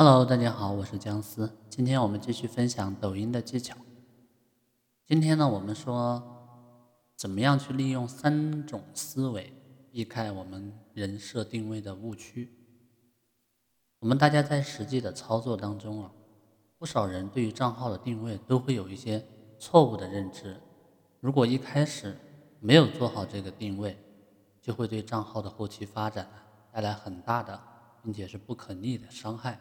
Hello，大家好，我是姜思。今天我们继续分享抖音的技巧。今天呢，我们说怎么样去利用三种思维避开我们人设定位的误区。我们大家在实际的操作当中啊，不少人对于账号的定位都会有一些错误的认知。如果一开始没有做好这个定位，就会对账号的后期发展带来很大的，并且是不可逆的伤害。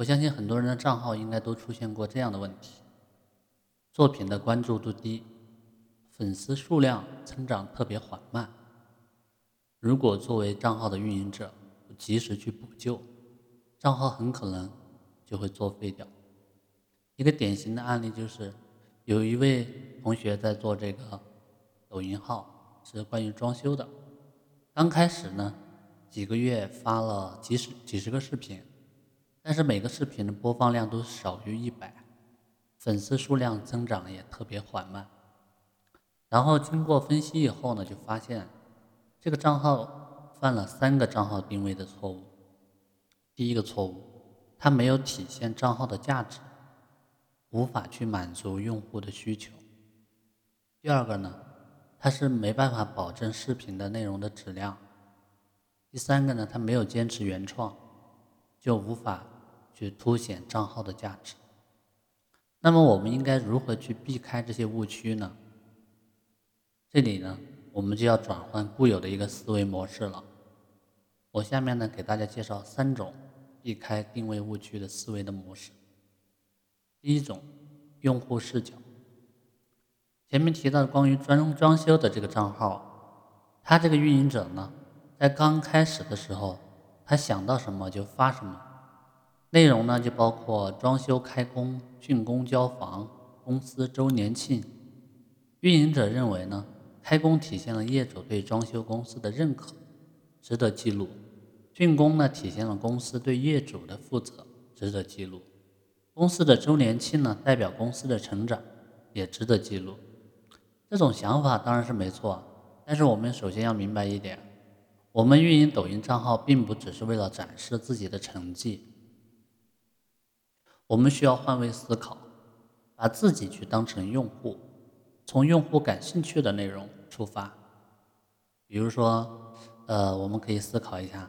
我相信很多人的账号应该都出现过这样的问题：作品的关注度低，粉丝数量增长特别缓慢。如果作为账号的运营者不及时去补救，账号很可能就会作废掉。一个典型的案例就是，有一位同学在做这个抖音号，是关于装修的。刚开始呢，几个月发了几十几十个视频。但是每个视频的播放量都少于一百，粉丝数量增长也特别缓慢。然后经过分析以后呢，就发现这个账号犯了三个账号定位的错误。第一个错误，它没有体现账号的价值，无法去满足用户的需求。第二个呢，它是没办法保证视频的内容的质量。第三个呢，它没有坚持原创。就无法去凸显账号的价值。那么我们应该如何去避开这些误区呢？这里呢，我们就要转换固有的一个思维模式了。我下面呢，给大家介绍三种避开定位误区的思维的模式。第一种，用户视角。前面提到的关于装装修的这个账号，它这个运营者呢，在刚开始的时候。他想到什么就发什么，内容呢就包括装修开工、竣工交房、公司周年庆。运营者认为呢，开工体现了业主对装修公司的认可，值得记录；竣工呢体现了公司对业主的负责，值得记录；公司的周年庆呢代表公司的成长，也值得记录。这种想法当然是没错，但是我们首先要明白一点。我们运营抖音账号，并不只是为了展示自己的成绩。我们需要换位思考，把自己去当成用户，从用户感兴趣的内容出发。比如说，呃，我们可以思考一下，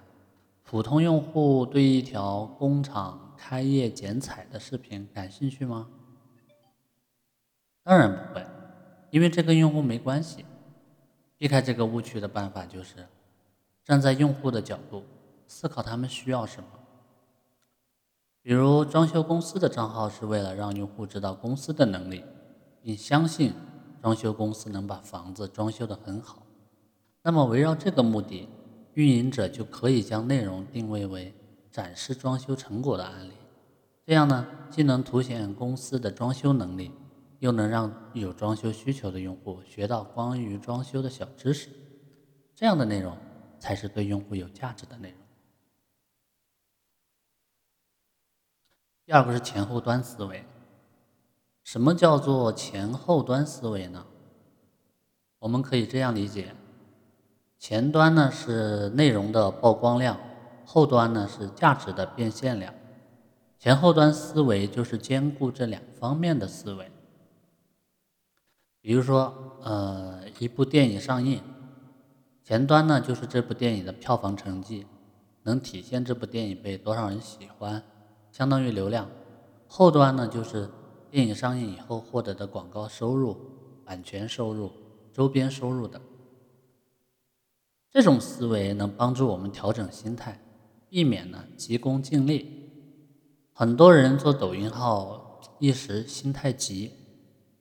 普通用户对一条工厂开业剪彩的视频感兴趣吗？当然不会，因为这跟用户没关系。避开这个误区的办法就是。站在用户的角度思考，他们需要什么。比如，装修公司的账号是为了让用户知道公司的能力，并相信装修公司能把房子装修得很好。那么，围绕这个目的，运营者就可以将内容定位为展示装修成果的案例。这样呢，既能凸显公司的装修能力，又能让有装修需求的用户学到关于装修的小知识。这样的内容。才是对用户有价值的内容。第二个是前后端思维。什么叫做前后端思维呢？我们可以这样理解：前端呢是内容的曝光量，后端呢是价值的变现量。前后端思维就是兼顾这两方面的思维。比如说，呃，一部电影上映。前端呢，就是这部电影的票房成绩，能体现这部电影被多少人喜欢，相当于流量。后端呢，就是电影上映以后获得的广告收入、版权收入、周边收入等。这种思维能帮助我们调整心态，避免呢急功近利。很多人做抖音号一时心太急，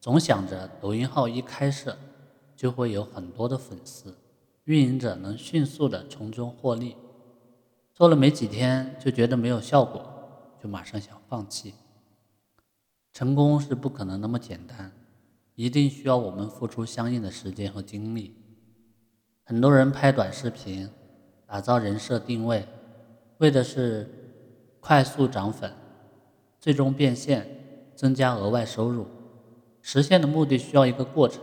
总想着抖音号一开设就会有很多的粉丝。运营者能迅速的从中获利，做了没几天就觉得没有效果，就马上想放弃。成功是不可能那么简单，一定需要我们付出相应的时间和精力。很多人拍短视频，打造人设定位，为的是快速涨粉，最终变现，增加额外收入。实现的目的需要一个过程，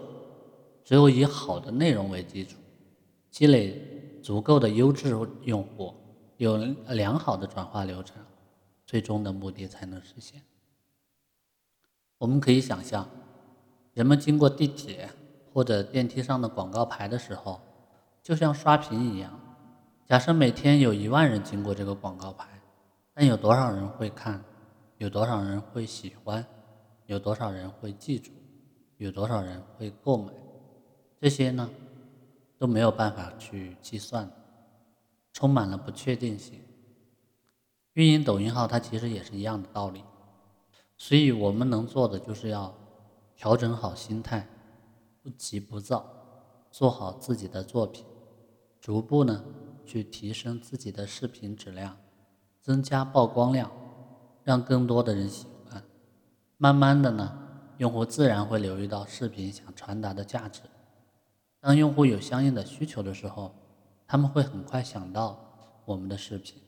只有以好的内容为基础。积累足够的优质用户，有良好的转化流程，最终的目的才能实现。我们可以想象，人们经过地铁或者电梯上的广告牌的时候，就像刷屏一样。假设每天有一万人经过这个广告牌，但有多少人会看？有多少人会喜欢？有多少人会记住？有多少人会购买？这些呢，都没有办法去计算，充满了不确定性。运营抖音号，它其实也是一样的道理。所以我们能做的就是要调整好心态，不急不躁，做好自己的作品，逐步呢去提升自己的视频质量，增加曝光量，让更多的人喜欢。慢慢的呢，用户自然会留意到视频想传达的价值。当用户有相应的需求的时候，他们会很快想到我们的视频，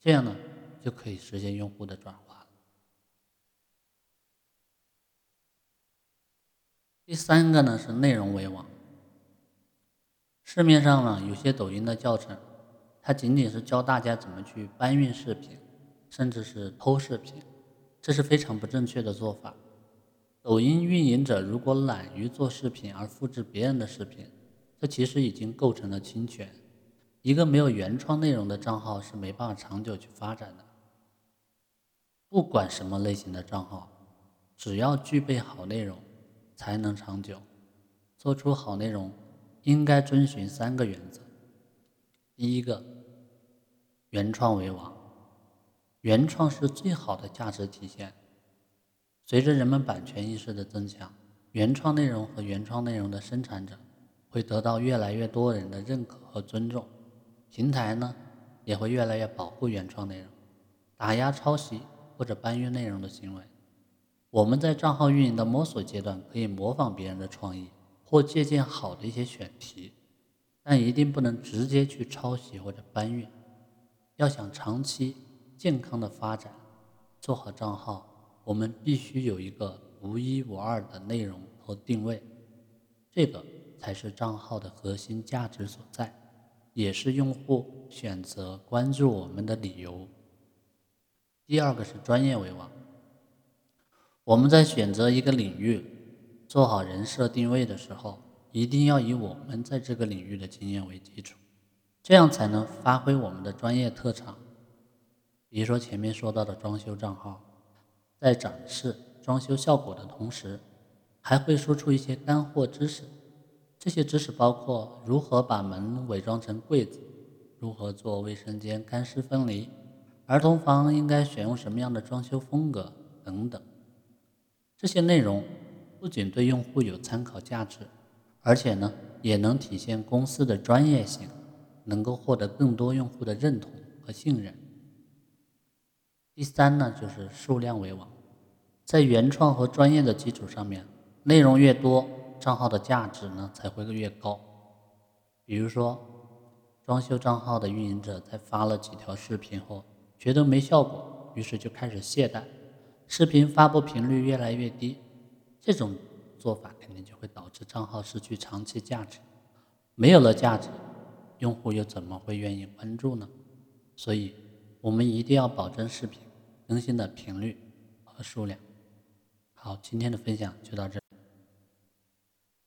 这样呢就可以实现用户的转化。第三个呢是内容为王。市面上呢有些抖音的教程，它仅仅是教大家怎么去搬运视频，甚至是偷视频，这是非常不正确的做法。抖音运营者如果懒于做视频而复制别人的视频，这其实已经构成了侵权。一个没有原创内容的账号是没办法长久去发展的。不管什么类型的账号，只要具备好内容。才能长久。做出好内容，应该遵循三个原则。第一个，原创为王。原创是最好的价值体现。随着人们版权意识的增强，原创内容和原创内容的生产者会得到越来越多人的认可和尊重。平台呢，也会越来越保护原创内容，打压抄袭或者搬运内容的行为。我们在账号运营的摸索阶段，可以模仿别人的创意，或借鉴好的一些选题，但一定不能直接去抄袭或者搬运。要想长期健康的发展，做好账号，我们必须有一个独一无二的内容和定位，这个才是账号的核心价值所在，也是用户选择关注我们的理由。第二个是专业为王。我们在选择一个领域，做好人设定位的时候，一定要以我们在这个领域的经验为基础，这样才能发挥我们的专业特长。比如说前面说到的装修账号，在展示装修效果的同时，还会说出一些干货知识。这些知识包括如何把门伪装成柜子，如何做卫生间干湿分离，儿童房应该选用什么样的装修风格等等。这些内容不仅对用户有参考价值，而且呢，也能体现公司的专业性，能够获得更多用户的认同和信任。第三呢，就是数量为王，在原创和专业的基础上面，内容越多，账号的价值呢才会越高。比如说，装修账号的运营者在发了几条视频后，觉得没效果，于是就开始懈怠。视频发布频率越来越低，这种做法肯定就会导致账号失去长期价值。没有了价值，用户又怎么会愿意关注呢？所以，我们一定要保证视频更新的频率和数量。好，今天的分享就到这。